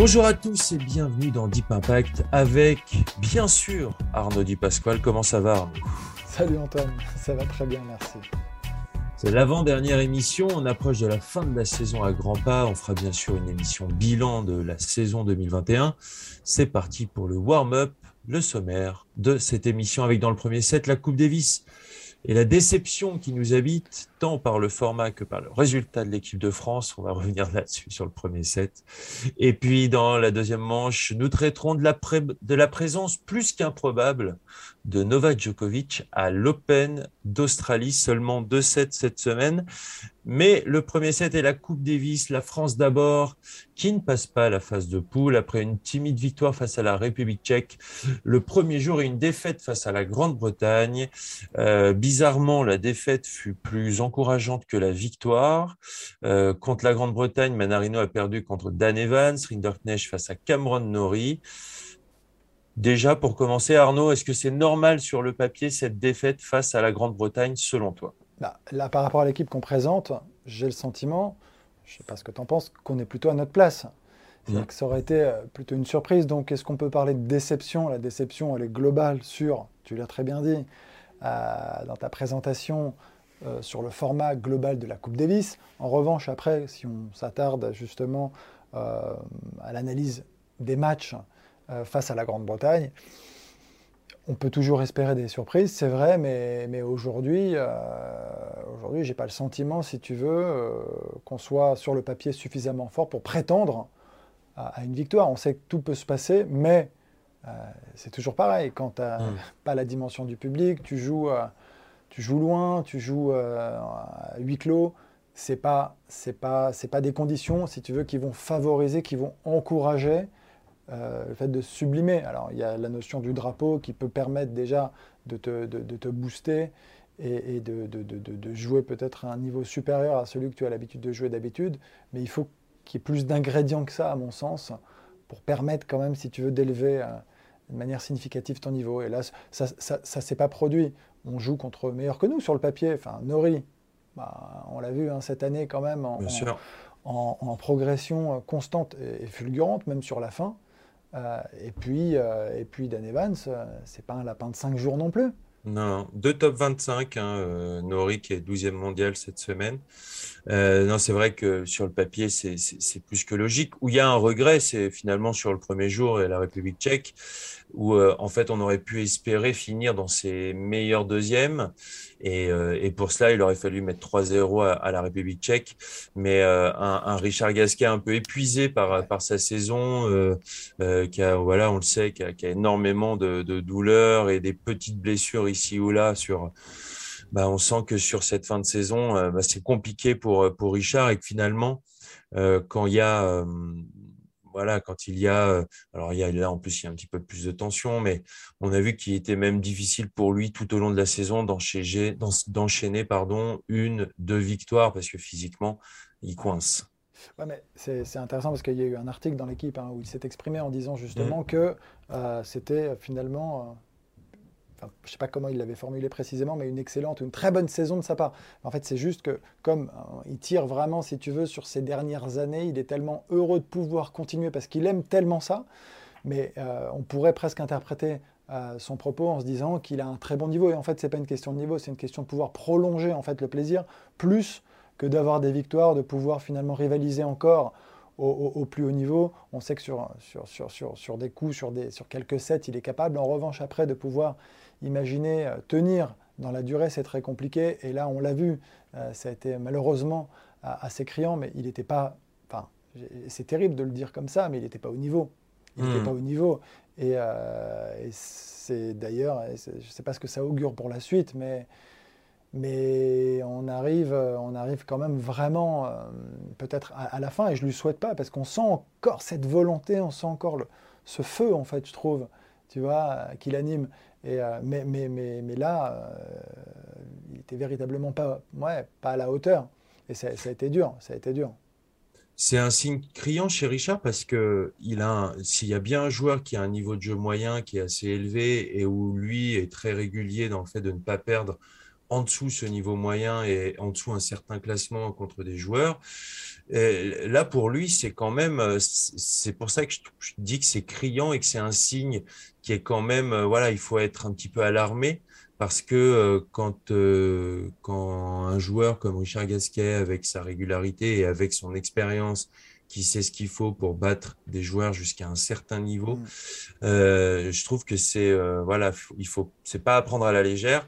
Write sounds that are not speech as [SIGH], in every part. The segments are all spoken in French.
Bonjour à tous et bienvenue dans Deep Impact avec, bien sûr, Arnaud Di Pasquale. Comment ça va, Arnaud? Salut Antoine, ça va très bien, merci. C'est l'avant-dernière émission. On approche de la fin de la saison à grands pas. On fera bien sûr une émission bilan de la saison 2021. C'est parti pour le warm-up, le sommaire de cette émission avec dans le premier set la Coupe Davis et la déception qui nous habite, tant par le format que par le résultat de l'équipe de France. On va [LAUGHS] revenir là-dessus sur le premier set. Et puis, dans la deuxième manche, nous traiterons de la, de la présence plus qu'improbable de Novak Djokovic à l'Open d'Australie. Seulement deux sets cette semaine. Mais le premier set est la Coupe Davis, la France d'abord, qui ne passe pas la phase de poule après une timide victoire face à la République tchèque. Le premier jour et une défaite face à la Grande-Bretagne. Euh, bizarrement, la défaite fut plus encourageante que la victoire. Euh, contre la Grande-Bretagne, Manarino a perdu contre Dan Evans, Rinderknecht face à Cameron Norrie. Déjà, pour commencer, Arnaud, est-ce que c'est normal sur le papier cette défaite face à la Grande-Bretagne selon toi? Bah, Là, par rapport à l'équipe qu'on présente, j'ai le sentiment, je ne sais pas ce que tu en penses, qu'on est plutôt à notre place. Mmh. Que ça aurait été euh, plutôt une surprise. Donc, est-ce qu'on peut parler de déception? La déception, elle est globale sur, tu l'as très bien dit, euh, dans ta présentation, euh, sur le format global de la Coupe Davis. En revanche, après, si on s'attarde justement euh, à l'analyse des matchs euh, face à la Grande-Bretagne. On peut toujours espérer des surprises, c'est vrai, mais, mais aujourd'hui, aujourd'hui, j'ai pas le sentiment, si tu veux, qu'on soit sur le papier suffisamment fort pour prétendre à, une victoire. On sait que tout peut se passer, mais c'est toujours pareil. Quand tu n'as mmh. pas la dimension du public, tu joues, tu joues loin, tu joues à huis clos. C'est pas, c'est pas, c'est pas des conditions, si tu veux, qui vont favoriser, qui vont encourager euh, le fait de sublimer. Alors, il y a la notion du drapeau qui peut permettre déjà de te, de, te booster et, de, de, jouer peut-être à un niveau supérieur à celui que tu as l'habitude de jouer d'habitude. Mais il faut qu'il y ait plus d'ingrédients que ça, à mon sens, pour permettre quand même, si tu veux, d'élever euh, de manière significative ton niveau. Et là, ça ne s'est pas produit. On joue contre meilleurs que nous sur le papier. Enfin, Nori, bah, on l'a vu hein, cette année quand même en, en, en, progression constante et fulgurante, même sur la fin. Euh, et, puis, euh, et puis Dan Evans, euh, c'est pas un lapin de 5 jours non plus. Non, deux top 25, hein, qui est 12e mondial cette semaine. non, c'est vrai que sur le papier, c'est plus que logique. Où il y a un regret, c'est finalement sur le premier jour et la République tchèque, où en fait on aurait pu espérer finir dans ses meilleurs deuxièmes. Euh, et, pour cela, il aurait fallu mettre 3-0 à, la République tchèque. Mais euh, un, Richard Gasquet un peu épuisé par, sa saison, euh, qui a, voilà, on le sait, qui a, énormément de, douleurs et des petites blessures ici ou là sur. Bah, on sent que sur cette fin de saison, bah, c'est compliqué pour, pour Richard et que finalement, quand il y a voilà, quand il y a, euh, alors il y a là en plus il y a un petit peu plus de tension, mais on a vu qu'il était même difficile pour lui tout au long de la saison d'enchaîner, pardon, une, deux victoires parce que physiquement il coince. Ouais, mais c'est intéressant parce qu'il y a eu un article dans l'équipe hein, où il s'est exprimé en disant justement mmh. que euh, c'était finalement je ne sais pas comment il l'avait formulé précisément, mais une excellente, une très bonne saison de sa part. En fait, c'est juste que comme euh, il tire vraiment, si tu veux, sur ces dernières années, il est tellement heureux de pouvoir continuer parce qu'il aime tellement ça, mais euh, on pourrait presque interpréter euh, son propos en se disant qu'il a un très bon niveau. Et en fait, ce n'est pas une question de niveau, c'est une question de pouvoir prolonger en fait le plaisir, plus que d'avoir des victoires, de pouvoir finalement rivaliser encore au, plus haut niveau. On sait que sur, sur, sur, sur, sur des coups, sur, des, sur quelques sets, il est capable. En revanche, après, de pouvoir Imaginez euh, tenir dans la durée, c'est très compliqué. Et là, on l'a vu, euh, ça a été malheureusement assez criant, mais il n'était pas. Enfin, c'est terrible de le dire comme ça, mais il n'était pas au niveau. Il n'était hmm. pas au niveau. Et, euh, c'est d'ailleurs, je ne sais pas ce que ça augure pour la suite, mais Mais on arrive, on arrive quand même vraiment, peut-être à, la fin, et je ne lui souhaite pas, parce qu'on sent encore cette volonté, on sent encore ce feu, en fait, je trouve, tu vois, qui l'anime. Mais, mais, mais, mais, là, il était véritablement pas, ouais, pas à la hauteur. Et ça, a été dur, ça a été dur. C'est un signe criant chez Richard parce que il a s'il y a bien un joueur qui a un niveau de jeu moyen qui est assez élevé et où lui est très régulier dans le fait de ne pas perdre en dessous ce niveau moyen et en dessous un certain classement contre des joueurs. là, pour lui, c'est quand même, c'est pour ça que je, dis que c'est criant et que c'est un signe qui est quand même, voilà, il faut être un petit peu alarmé parce que euh, quand, euh, quand un joueur comme Richard Gasquet, avec sa régularité et avec son expérience, qui sait ce qu'il faut pour battre des joueurs jusqu'à un certain niveau, mm. euh, je trouve que c'est voilà, il faut, c'est pas à prendre à la légère.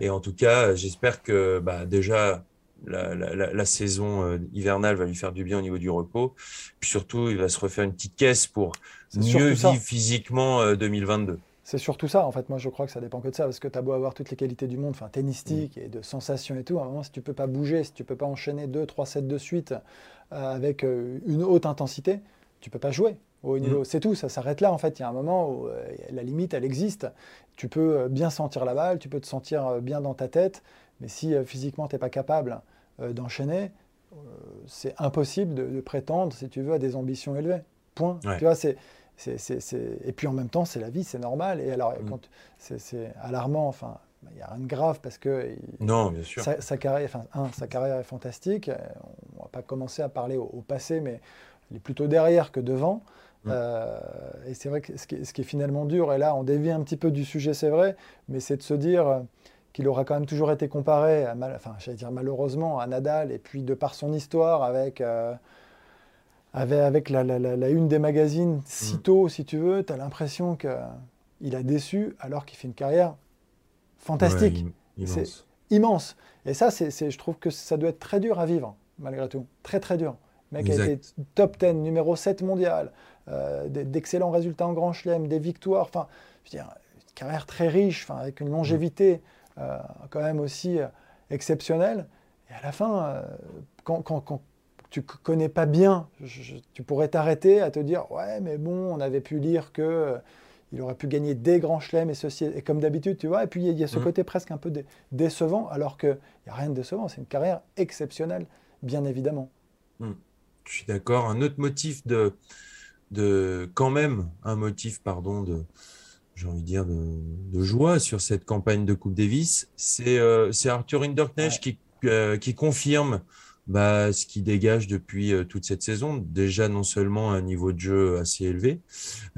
Et en tout cas, j'espère que bah, déjà la, la, la, saison hivernale va lui faire du bien au niveau du repos. Puis surtout, il va se refaire une petite caisse pour mieux vivre physiquement 2022. C'est surtout ça, en fait. Moi, je crois que ça dépend que de ça, parce que tu as beau avoir toutes les qualités du monde, enfin, tennistique mm. et de sensations et tout, à un moment, si tu peux pas bouger, si tu peux pas enchaîner deux, trois sets de suite euh, avec euh, une haute intensité, tu peux pas jouer au haut niveau. Mm. C'est tout, ça s'arrête là, en fait. Il y a un moment où euh, la limite, elle existe. Tu peux bien sentir la balle, tu peux te sentir bien dans ta tête, mais si physiquement, tu n'es pas capable d'enchaîner, c'est impossible de, prétendre, si tu veux, à des ambitions élevées. Point. Tu vois, c'est et puis en même temps, c'est la vie, c'est normal. Et alors, mm. quand c'est alarmant, enfin, il n'y a rien de grave parce que non, bien sûr. Sa, carrière, enfin, sa carrière est fantastique. Pas commencer à parler au, passé, mais il est plutôt derrière que devant. Mm. Euh, et c'est vrai que ce qui, est, finalement dur, et là on dévie un petit peu du sujet, c'est vrai, mais c'est de se dire qu'il aura quand même toujours été comparé, à, enfin, j'allais dire malheureusement, à Nadal, et puis de par son histoire avec. Euh, avec, avec la, une des magazines si mm. tôt, si tu veux, tu as l'impression qu'il a déçu alors qu'il fait une carrière fantastique. c'est immense. Et ça, c'est, je trouve que ça doit être très dur à vivre, malgré tout. Très, très dur. Le mec a été top 10, numéro 7 mondial, euh, d'excellents résultats en Grand Chelem, des victoires. Enfin, je veux dire, une carrière très riche, avec une longévité euh, quand même aussi euh, exceptionnelle. Et à la fin, quand, quand, quand tu connais pas bien, tu pourrais t'arrêter à te dire ouais mais bon on avait pu lire que il aurait pu gagner des grands chelems et ceci et comme d'habitude tu vois et puis il y, a ce mmh. côté presque un peu décevant alors que il y a rien de décevant c'est une carrière exceptionnelle bien évidemment. Mmh. Je suis d'accord un autre motif de de quand même un motif pardon de j'ai envie de dire de, joie sur cette campagne de Coupe Davis c'est euh, Arthur Hinderknecht qui euh, qui confirme bah, ce qui dégage depuis euh, toute cette saison, déjà non seulement un niveau de jeu assez élevé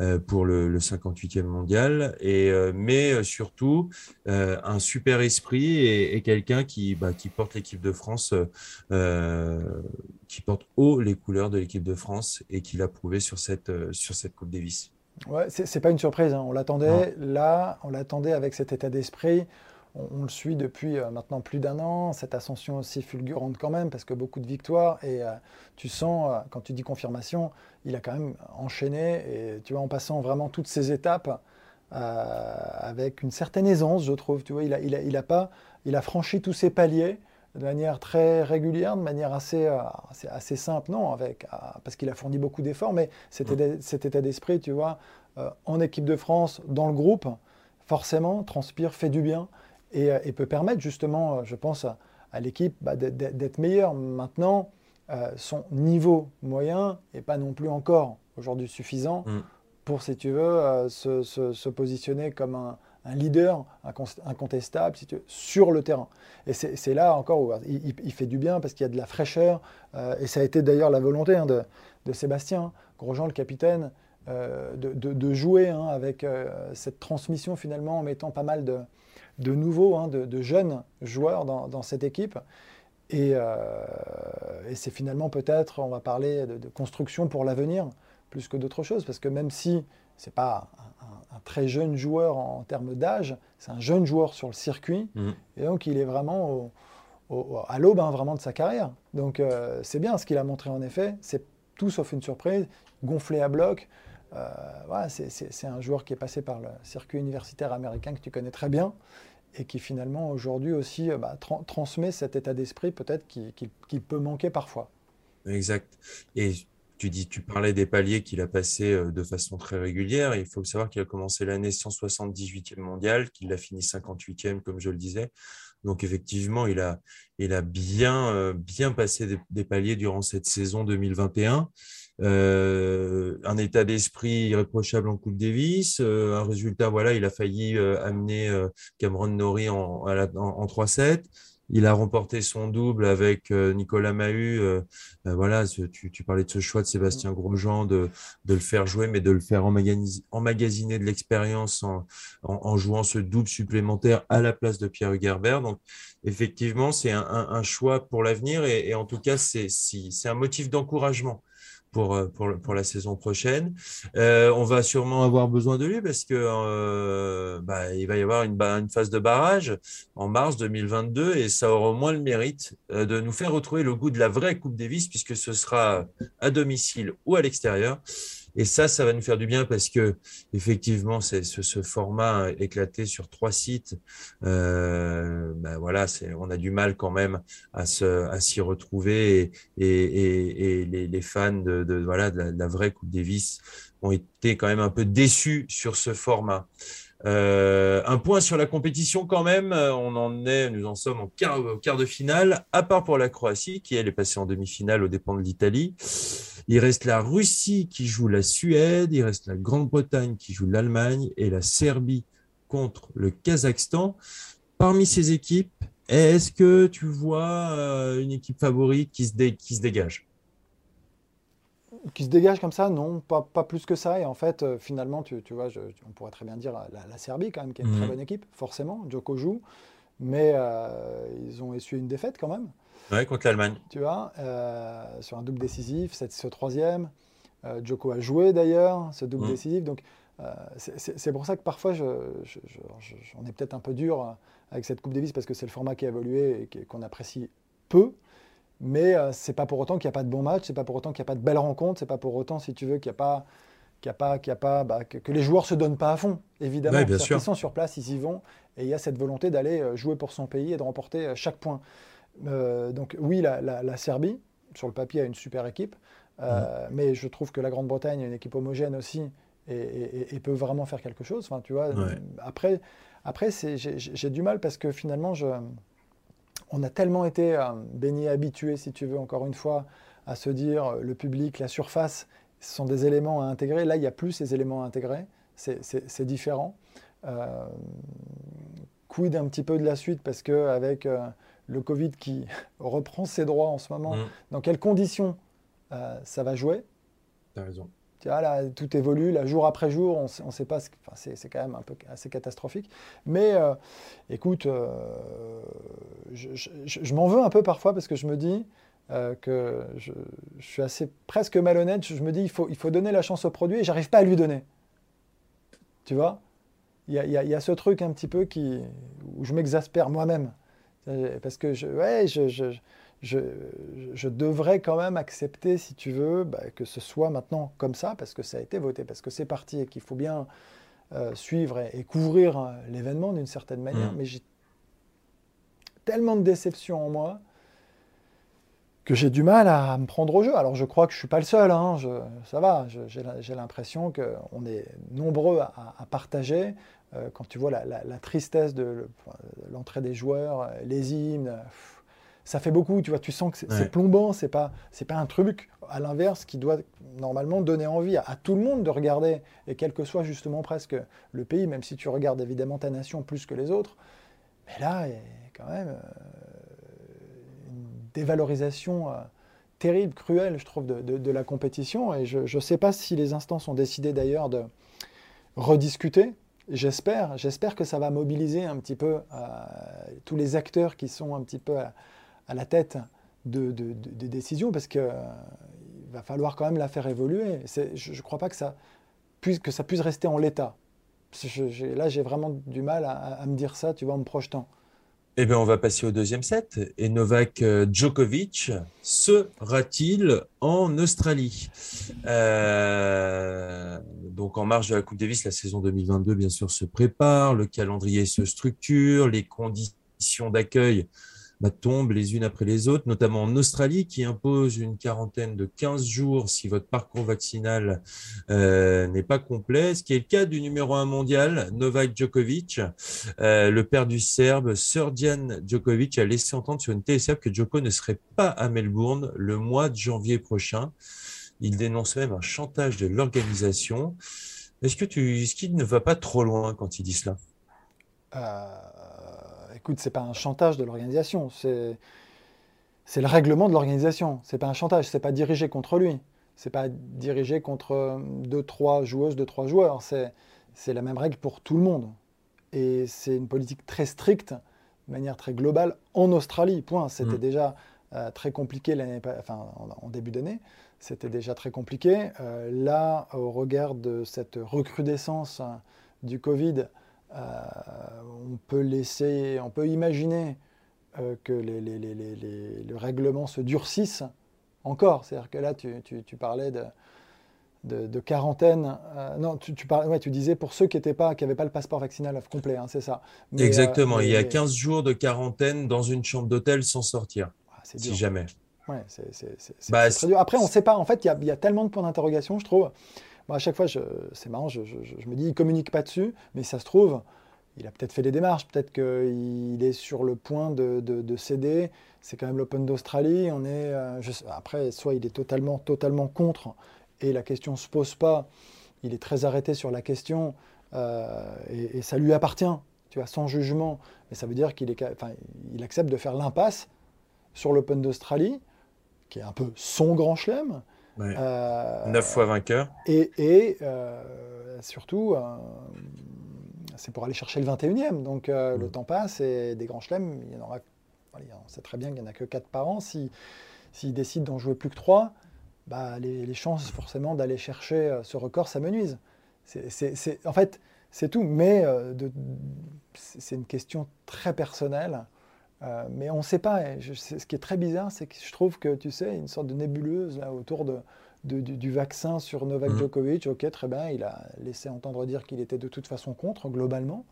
euh, pour le, le, 58e mondial, et, euh, mais surtout un super esprit et, et quelqu'un qui, bah, qui porte l'équipe de France, qui porte haut les couleurs de l'équipe de France et qui l'a prouvé sur cette, sur cette Coupe Davis. Ouais, c'est pas une surprise, hein. on l'attendait là, on l'attendait avec cet état d'esprit on, le suit depuis euh, maintenant plus d'un an, cette ascension aussi fulgurante quand même, parce que beaucoup de victoires, et euh, tu sens, euh, quand tu dis confirmation, il a quand même enchaîné, et tu vois, en passant vraiment toutes ces étapes, avec une certaine aisance, je trouve, tu vois, il a, il a, pas, il a franchi tous ses paliers, de manière très régulière, de manière assez, assez, simple, non, avec, parce qu'il a fourni beaucoup d'efforts, mais cet, mmh. cet état d'esprit, tu vois, en équipe de France, dans le groupe, forcément, transpire, fait du bien. Euh, et, peut permettre justement, euh, je pense, à, l'équipe bah, d'être meilleure. Maintenant, euh, son niveau moyen n'est pas non plus encore aujourd'hui suffisant mm. pour, si tu veux, se, positionner comme un, leader incontestable si tu sur le terrain. Et c'est là encore où il, fait du bien parce qu'il y a de la fraîcheur. et ça a été d'ailleurs la volonté hein, de, Sébastien Grosjean, le capitaine, de, jouer hein, avec cette transmission finalement en mettant pas mal de, de nouveaux, hein, de, jeunes joueurs dans, cette équipe. Euh, et, c'est finalement peut-être, on va parler de, construction pour l'avenir, plus que d'autres choses, parce que même si ce n'est pas un, très jeune joueur en, termes d'âge, c'est un jeune joueur sur le circuit, mmh. et donc il est vraiment à l'aube hein, vraiment de sa carrière. Donc euh, c'est bien ce qu'il a montré en effet, c'est tout sauf une surprise, gonflé à bloc. Euh, voilà, c'est un joueur qui est passé par le circuit universitaire américain que tu connais très bien et qui finalement aujourd'hui aussi bah, transmet cet état d'esprit peut-être qui, peut manquer parfois. Exact. Tu dis, tu parlais des paliers qu'il a passés de façon très régulière. Il faut savoir qu'il a commencé l'année 178e mondial, qu'il a fini 58e, comme je le disais. Donc effectivement, il a, il a bien, bien passé des, paliers durant cette saison 2021. Euh, un état d'esprit irréprochable en Coupe Davis, euh, un résultat, voilà, il a failli euh, amener Cameron Norrie en, en, 3-7. Il a remporté son double avec Nicolas Mahut. voilà, tu, parlais de ce choix de Sébastien Grosjean de, de le faire jouer, mais de le faire emmagasiner de l'expérience en, jouant ce double supplémentaire à la place de Pierre Hugerbert. Donc, effectivement, c'est un, choix pour l'avenir et, en tout cas, c'est un motif d'encouragement pour, euh, pour, pour, la saison prochaine. Euh, on va sûrement avoir besoin de lui parce que euh, bah, il va y avoir une, une, phase de barrage en mars 2022 et ça aura au moins le mérite de nous faire retrouver le goût de la vraie Coupe Davis puisque ce sera à domicile ou à l'extérieur. Et ça, ça va nous faire du bien parce que effectivement, ce, format éclaté sur trois sites. Euh, ben voilà, on a du mal quand même à s'y retrouver et, les, fans de, de voilà de la, vraie Coupe Davis ont été quand même un peu déçus sur ce format. Euh, un point sur la compétition quand même, on en est, nous en sommes en quart, quart de finale, à part pour la Croatie qui elle est passée en demi-finale aux dépens de l'Italie. Il reste la Russie qui joue la Suède, il reste la Grande-Bretagne qui joue l'Allemagne et la Serbie contre le Kazakhstan. Parmi ces équipes, est-ce que tu vois euh, une équipe favorite qui se, qui se dégage? Qui se dégage comme ça, non, pas, pas, plus que ça. Et en fait, euh, finalement, tu, tu vois, on pourrait très bien dire la, Serbie, quand même, qui est une très mhm. bonne équipe, forcément. Djoko joue, mais euh, ils ont essuyé une défaite quand même. Ouais, contre l'Allemagne. Tu vois, euh, sur un double décisif, c'est ce troisième. Euh, Joko a joué d'ailleurs, ce double mm. décisif. Donc, euh, c'est pour ça que parfois, je, on est peut-être un peu dur avec cette Coupe Davis parce que c'est le format qui a évolué et qu'on apprécie peu. Mais c'est pas pour autant qu'il n'y a pas de bons matchs, c'est pas pour autant qu'il n'y a pas de belles rencontres, c'est pas pour autant, si tu veux, qu'il n'y a pas qu'il a pas, qu'il a pas, bah, que, les joueurs se donnent pas à fond, évidemment. bien sûr. Ils sont sur place, ils y vont, et il y a cette volonté d'aller jouer pour son pays et de remporter chaque point. Euh, donc oui, la, Serbie, sur le papier, a une super équipe, euh, mais je trouve que la Grande-Bretagne a une équipe homogène aussi et, peut vraiment faire quelque chose. Enfin, tu vois, Après, après j'ai du mal parce que finalement, je, on a tellement été euh, béni habitué, si tu veux, encore une fois, à se dire le public, la surface, ce sont des éléments à intégrer. Là, il n'y a plus ces éléments à intégrer. C'est différent. quid un petit peu de la suite? Parce qu'avec le Covid qui [LAUGHS] reprend ses droits en ce moment, mm. dans quelles conditions euh, ça va jouer? Tu as raison. Tu vois, là, tout évolue, là, jour après jour, on ne sait pas, enfin, c'est quand même un peu assez catastrophique. Mais euh, écoute, euh, je, m'en veux un peu parfois parce que je me dis que je, suis assez presque malhonnête. Je me dis il faut, il faut donner la chance au produit et j'arrive pas à lui donner. Tu vois? Il y, y, a ce truc un petit peu qui, où je m'exaspère moi-même. Euh, parce que je, ouais, je, je, je, je, devrais quand même accepter, si tu veux, bah, que ce soit maintenant comme ça, parce que ça a été voté, parce que c'est parti et qu'il faut bien euh, suivre et, couvrir euh, l'événement d'une certaine manière. Mm. Mais j'ai tellement de déception en moi que j'ai du mal à me prendre au jeu. Alors je crois que je ne suis pas le seul, hein, ça va, j'ai l'impression qu'on est nombreux à, à partager euh, quand tu vois la, tristesse de l'entrée des joueurs, les hymnes, ça fait beaucoup, tu vois, tu sens que c'est plombant, c'est pas, pas un truc, à l'inverse, qui doit normalement donner envie à, tout le monde de regarder, et quel que soit justement presque le pays, même si tu regardes évidemment ta nation plus que les autres, mais là, il y a quand même euh, une dévalorisation euh, terrible, cruelle, je trouve, de, la compétition, et je ne sais pas si les instances ont décidé d'ailleurs de rediscuter j'espère, que ça va mobiliser un petit peu euh, tous les acteurs qui sont un petit peu à, la tête de, des décisions, parce qu'il euh, va falloir quand même la faire évoluer. Je ne crois pas que ça, puisse, que ça puisse rester en l'état. là, j'ai vraiment du mal à, me dire ça, tu vois, en me projetant. Eh bien, on va passer au deuxième set. Et Novak euh, Djokovic sera-t-il en Australie? Euh, Donc, en marge de la Coupe Davis, la saison 2022, bien sûr, se prépare. Le calendrier se structure. Les conditions d'accueil bah, tombent les unes après les autres, notamment en Australie, qui impose une quarantaine de 15 jours si votre parcours vaccinal euh, n'est pas complet, ce qui est le cas du numéro un mondial, Novak Djokovic. Euh, le père du Serbe, Srdjan Djokovic, a laissé entendre sur une TSF que Djoko ne serait pas à Melbourne le mois de janvier prochain. Il dénonce même un chantage de l'organisation. Est-ce que tu, est-ce qu'il ne va pas trop loin quand il dit cela? Euh, écoute, c'est pas un chantage de l'organisation, c'est c'est le règlement de l'organisation. C'est pas un chantage, c'est pas dirigé contre lui, c'est pas dirigé contre deux trois joueuses, deux trois joueurs. C'est c'est la même règle pour tout le monde. Et c'est une politique très stricte, de manière très globale, en Australie. Point. C'était mm. déjà euh, très compliqué l'année, enfin, en, début d'année. C'était déjà très compliqué. Euh, là, au regard de cette recrudescence du Covid, euh, on peut laisser, on peut imaginer euh, que les, le règlement se durcisse encore. C'est-à-dire que là, tu, parlais de, de, quarantaine. Euh, non, tu, tu, parlais, ouais, tu disais pour ceux qui n'avaient pas, pas le passeport vaccinal complet, hein, c'est ça. Exactement, il y a 15 jours de quarantaine dans une chambre d'hôtel sans sortir, ah, si jamais. Ouais, c'est bah, très dur. Après, on ne sait pas. En fait, il y, y, a tellement de points d'interrogation, je trouve à chaque fois, c'est marrant, je, me dis, il communique pas dessus, mais ça se trouve, il a peut-être fait des démarches, peut-être qu'il est sur le point de, céder. C'est quand même l'Open d'Australie. On est, euh, après, soit il est totalement, totalement contre, et la question ne se pose pas. Il est très arrêté sur la question, euh, et, ça lui appartient, tu vois, sans jugement. Mais ça veut dire qu'il il accepte de faire l'impasse sur l'Open d'Australie, qui est un peu son grand chelem. Euh, Neuf fois vainqueur. Et, euh, surtout, euh, c'est pour aller chercher le 21e. Donc le mm. temps passe et des grands chelems, il y en aura. on sait très bien qu'il n'y en a que 4 par an. S'ils si, décident d'en jouer plus que 3, bah, les, chances forcément d'aller chercher ce record s'amenuisent. En fait, c'est tout. Mais c'est une question très personnelle. Euh, mais on ne sait pas. ce qui est très bizarre, c'est que je trouve que, tu sais, une sorte de nébuleuse là, autour de, du, vaccin sur Novak mhm. Djokovic. Ok, très bien, il a laissé entendre dire qu'il était de toute façon contre, globalement.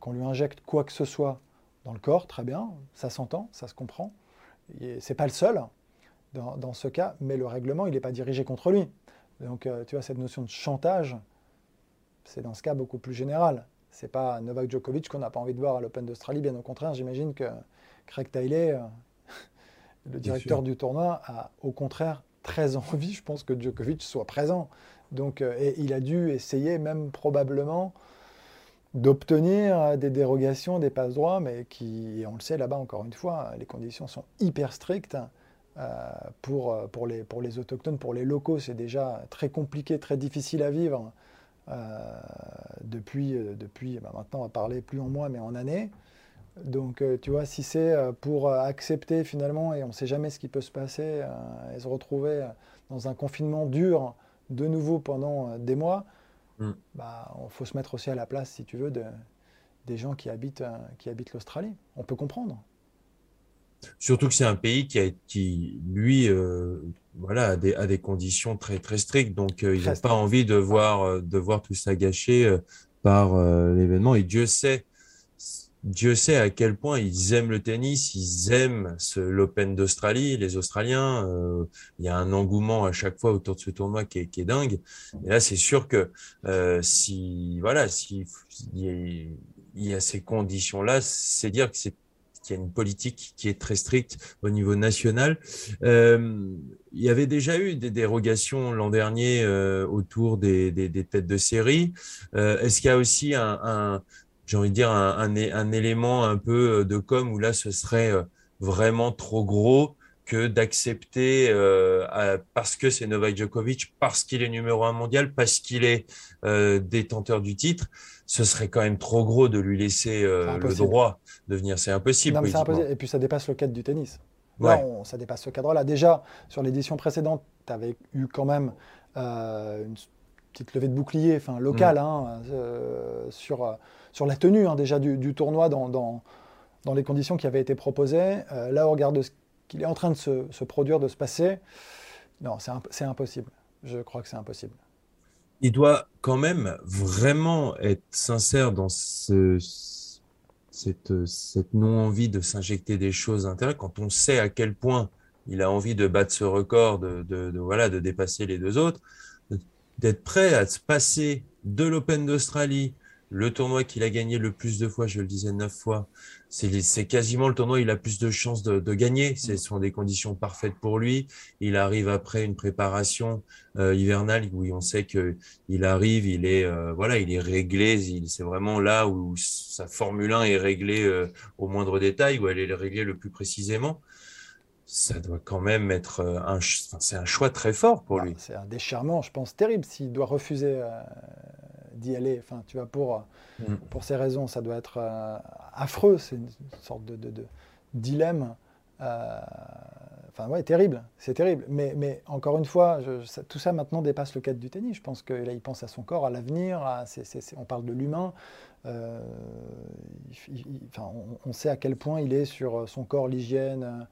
Qu'on lui injecte quoi que ce soit dans le corps, très bien, ça s'entend, ça se comprend. C'est pas le seul dans, dans, ce cas, mais le règlement, il n'est pas dirigé contre lui. Donc, euh, tu vois, cette notion de chantage, c'est dans ce cas beaucoup plus général. C'est pas Novak Djokovic qu'on n'a pas envie de voir à l'Open d'Australie, bien au contraire, j'imagine que Craig Tiley, euh, [LAUGHS] le directeur du tournoi, a au contraire très envie, je pense, que Djokovic soit présent. Donc, euh, et il a dû essayer, même probablement, d'obtenir des dérogations, des passes droits, mais qui, on le sait là-bas encore une fois, les conditions sont hyper strictes. Euh, pour, pour, les, pour les autochtones, pour les locaux, c'est déjà très compliqué, très difficile à vivre euh, depuis, euh, depuis bah, maintenant on va parler plus en mois mais en années. Donc euh, tu vois, si c'est pour accepter finalement, et on ne sait jamais ce qui peut se passer, et se retrouver dans un confinement dur de nouveau pendant des mois, il mm. bah, faut se mettre aussi à la place, si tu veux, de, des gens qui habitent, qui habitent l'Australie. On peut comprendre. Surtout que c'est un pays qui, a, qui lui, euh, voilà, a des, a des, conditions très, très strictes. Donc, euh, ils n'ont pas envie de voir, euh, de voir tout ça gâché par l'événement. Et Dieu sait, Dieu sait à quel point ils aiment le tennis, ils aiment l'Open d'Australie, les Australiens. il y a un engouement à chaque fois autour de ce tournoi qui est, qui est dingue. Et là, c'est sûr que si, voilà, si il y a ces conditions-là, c'est dire que c'est y a une politique qui est très stricte au niveau national. Euh, il y avait déjà eu des dérogations l'an dernier euh, autour des, têtes de série. Euh, est-ce qu'il y a aussi un, j'ai envie de dire, un, élément un peu de com où là, ce serait vraiment trop gros que d'accepter parce que c'est Novak Djokovic, parce qu'il est numéro un mondial, parce qu'il est détenteur du titre, ce serait quand même trop gros de lui laisser le droit de venir. C'est impossible. Et puis ça dépasse le cadre du tennis. Là, ça dépasse ce cadre-là. Déjà, sur l'édition précédente, tu avais eu quand même euh, une petite levée de bouclier, enfin locale, mm. hein, euh, sur, euh, sur la tenue hein, déjà du, tournoi dans, dans les conditions qui avaient été proposées. là, au regard de ce qu'il est en train de se, produire, de se passer, non, c'est impossible. Je crois que c'est impossible. Il doit quand même vraiment être sincère dans ce, cette, non-envie de s'injecter des choses intérieures quand on sait à quel point il a envie de battre ce record, de, voilà, de dépasser les deux autres, d'être prêt à se passer de l'Open d'Australie, le tournoi qu'il a gagné le plus de fois, je le disais neuf fois, c'est quasiment le tournoi où il a plus de chances de, gagner. Ce sont des conditions parfaites pour lui. Il arrive après une préparation euh, hivernale où on sait que il arrive, il est euh, voilà, il est réglé. C'est vraiment là où sa Formule 1 est réglée euh, au moindre détail, où elle est réglée le plus précisément ça doit quand même être un, c'est un choix très fort pour bah, lui. C'est un déchirement, je pense, terrible s'il doit refuser d'y aller. Enfin, tu vois, pour, mm. pour ces raisons, ça doit être euh, affreux. C'est une sorte de, de, dilemme. Euh, enfin, ouais, terrible. C'est terrible. Mais, mais encore une fois, tout ça maintenant dépasse le cadre du tennis. Je pense que là, il pense à son corps, à l'avenir. on parle de l'humain. Euh, enfin, on, sait à quel point il est sur son corps, l'hygiène.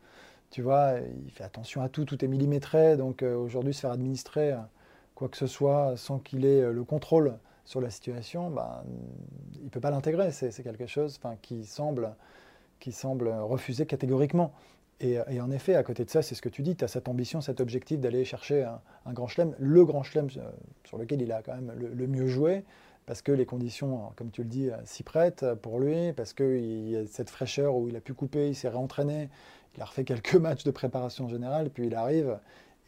Tu vois, il fait attention à tout, tout est millimétré. Donc aujourd'hui, se faire administrer quoi que ce soit sans qu'il ait le contrôle sur la situation, ben, il ne peut pas l'intégrer. C'est quelque chose qui semble, qui semble refuser catégoriquement. Et, en effet, à côté de ça, c'est ce que tu dis, tu as cette ambition, cet objectif d'aller chercher un, grand chelem, le grand chelem euh, sur lequel il a quand même le, mieux joué, parce que les conditions, comme tu le dis, euh, s'y prêtent pour lui, parce qu'il y a cette fraîcheur où il a pu couper, il s'est réentraîné, il a refait [LAUGHS] quelques matchs de préparation générale, puis il arrive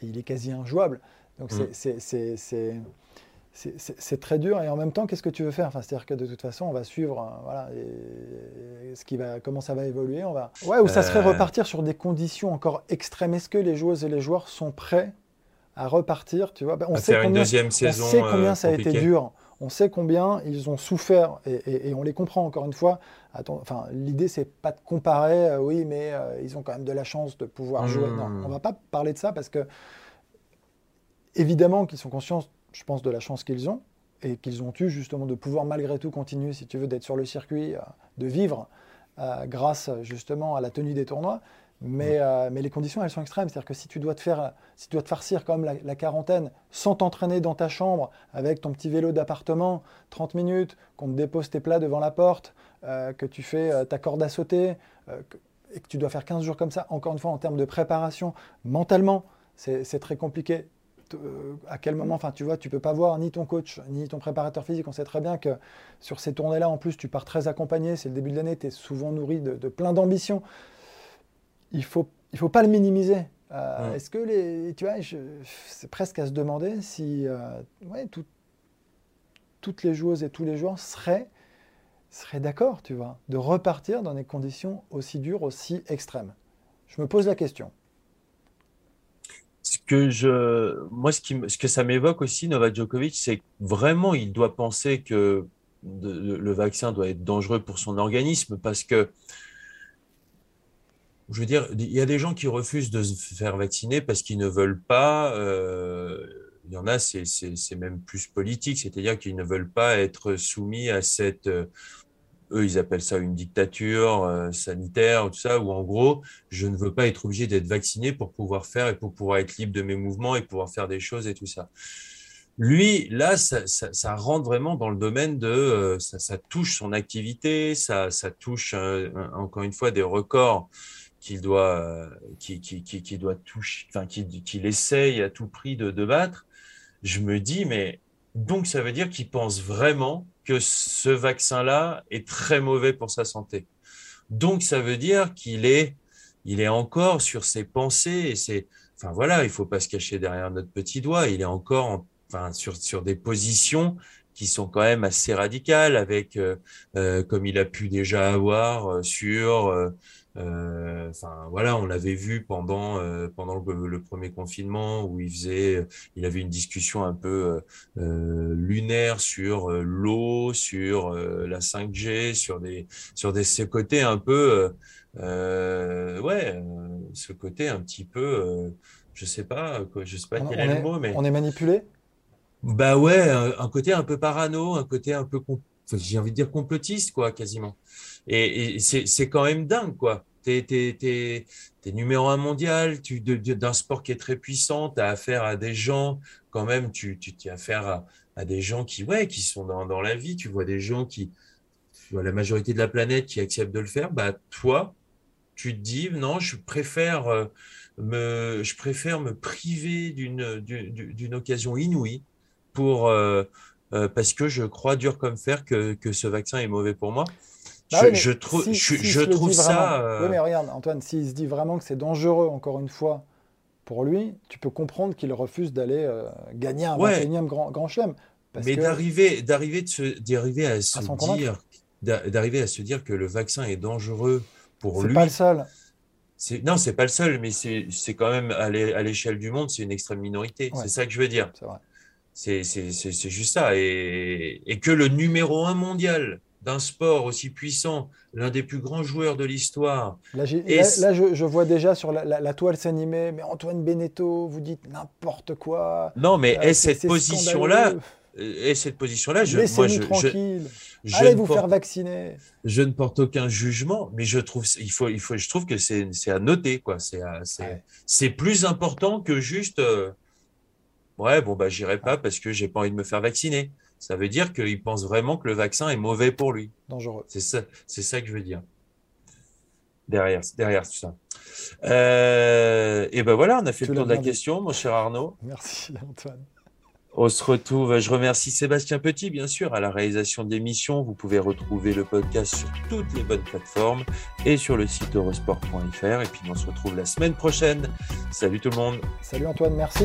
et il est quasi injouable. Donc c'est mm c'est très dur et en même temps, qu'est-ce que tu veux faire? Enfin, C'est-à-dire que de toute façon, on va suivre euh, voilà, ce qui va, comment ça va évoluer. On va... Ouais, ou ça serait euh. repartir sur des conditions encore extrêmes. Est-ce que les joueuses et les joueurs sont prêts à repartir tu vois? Ben, on, sait combien, une deuxième saison, on sait combien ça a été dur. On sait combien ils ont souffert et, on les comprend encore une fois. enfin, l'idée c'est pas de comparer. Euh, oui, mais ils ont quand même de la chance de pouvoir jouer. Non, hmm. on va pas parler de ça parce que évidemment qu'ils sont conscients je pense, de la chance qu'ils ont et qu'ils ont eu justement de pouvoir malgré tout continuer, si tu veux, d'être sur le circuit, euh, de vivre euh, grâce justement à la tenue des tournois. Mais, euh, mais les conditions, elles sont extrêmes. C'est-à-dire que si tu dois te faire, si tu dois te farcir comme la, la quarantaine sans t'entraîner dans ta chambre avec ton petit vélo d'appartement, 30 minutes, qu'on te dépose tes plats devant la porte, que tu fais ta corde à sauter, et que tu dois faire 15 jours comme ça, encore une fois, en termes de préparation, mentalement, c'est très compliqué. Euh, à quel moment, enfin tu vois, tu peux pas voir ni ton coach, ni ton préparateur physique. On sait très bien que sur ces tournées-là, en plus, tu pars très accompagné, c'est le début de l'année, tu es souvent nourri de, plein d'ambitions. Il faut, il faut pas le minimiser. Euh, est-ce que les, tu vois, c'est presque à se demander si euh, ouais, toutes les joueuses et tous les joueurs seraient, seraient d'accord, tu vois, de repartir dans des conditions aussi dures, aussi extrêmes. Je me pose la question ce que je, moi, ce, ce que ça m'évoque aussi, Novak Djokovic, c'est vraiment, il doit penser que le vaccin doit être dangereux pour son organisme parce que, je veux dire, il y a des gens qui refusent de se faire vacciner parce qu'ils ne veulent pas. Euh, il y en a, c'est même plus politique, c'est-à-dire qu'ils ne veulent pas être soumis à cette eux, ils appellent ça une dictature euh, sanitaire, tout ça, où en gros, je ne veux pas être obligé d'être vacciné pour pouvoir faire et pour pouvoir être libre de mes mouvements et pouvoir faire des choses et tout ça. Lui, là, ça, rentre vraiment dans le domaine de, euh, ça, ça, touche son activité, ça, touche encore une fois des records qu'il doit, qui, doit toucher, enfin, qu'il essaye à tout prix de battre. Je me dis, mais donc ça veut dire qu'il pense vraiment que ce vaccin-là est très mauvais pour sa santé. Donc, ça veut dire qu'il est, il est encore sur ses pensées et c'est, enfin voilà, il faut pas se cacher derrière notre petit doigt. Il est encore, enfin, sur, sur des positions qui sont quand même assez radicales avec, euh, euh, comme il a pu déjà avoir euh, sur euh, enfin voilà, on l'avait vu pendant euh, pendant le, premier confinement où il faisait, il avait une discussion un peu euh, lunaire sur l'eau, sur la 5G, sur des sur des ce côté un peu ouais, ce côté un petit peu, je sais pas, je sais pas quel est, le mot, mais on est manipulé? Bah ouais, un, côté un peu parano, un côté un peu j'ai envie de dire complotiste, quoi, quasiment. Et, c'est quand même dingue, quoi. T'es es, numéro un mondial, tu d'un sport qui est très puissant, tu as affaire à des gens, quand même, tu, tu as affaire à, des gens qui, ouais, qui sont dans, dans la vie, tu vois des gens qui, tu vois, la majorité de la planète qui accepte de le faire, bah toi, tu te dis, non, je préfère euh, me, je préfère me priver d'une occasion inouïe pour, euh, euh, parce que je crois dur comme fer que, que ce vaccin est mauvais pour moi. Bah je, trouve, je, trouve ça. Oui, mais regarde, Antoine, s'il se dit vraiment que c'est dangereux, encore une fois, pour lui, tu peux comprendre qu'il refuse d'aller gagner un ouais. 21e grand, grand chelem. Mais d'arriver, d'arriver, d'arriver à se dire, d'arriver à se dire que le vaccin est dangereux pour lui. C'est pas le seul. Non, c'est pas le seul, mais c'est quand même à l'échelle du monde, c'est une extrême minorité. C'est ça que je veux dire. C'est juste ça. Et, et, que le numéro un mondial d'un sport aussi puissant, l'un des plus grands joueurs de l'histoire. Là, là, je, je, vois déjà sur la, la, toile s'animer, mais Antoine Beneteau, vous dites n'importe quoi. Non, mais euh, est cette position-là et cette position-là, je, moi, je, Allez vous faire vacciner. Je ne porte aucun jugement, mais je trouve, il faut, il faut, je trouve que c'est, à noter, quoi. C'est, c'est, plus important que juste, euh, ouais, bon bah j'irai pas parce que j'ai pas envie de me faire vacciner. Ça veut dire qu'il pense vraiment que le vaccin est mauvais pour lui. Dangereux. C'est ça, c'est ça que je veux dire. Derrière, derrière tout ça. Euh, et ben voilà, on a fait le tour de la question, mon cher Arnaud. Merci Antoine. On se retrouve. Je remercie Sébastien Petit, bien sûr, à la réalisation de l'émission. Vous pouvez retrouver le podcast sur toutes les bonnes plateformes et sur le site eurosport.fr. Et puis, on se retrouve la semaine prochaine. Salut tout le monde. Salut Antoine, merci.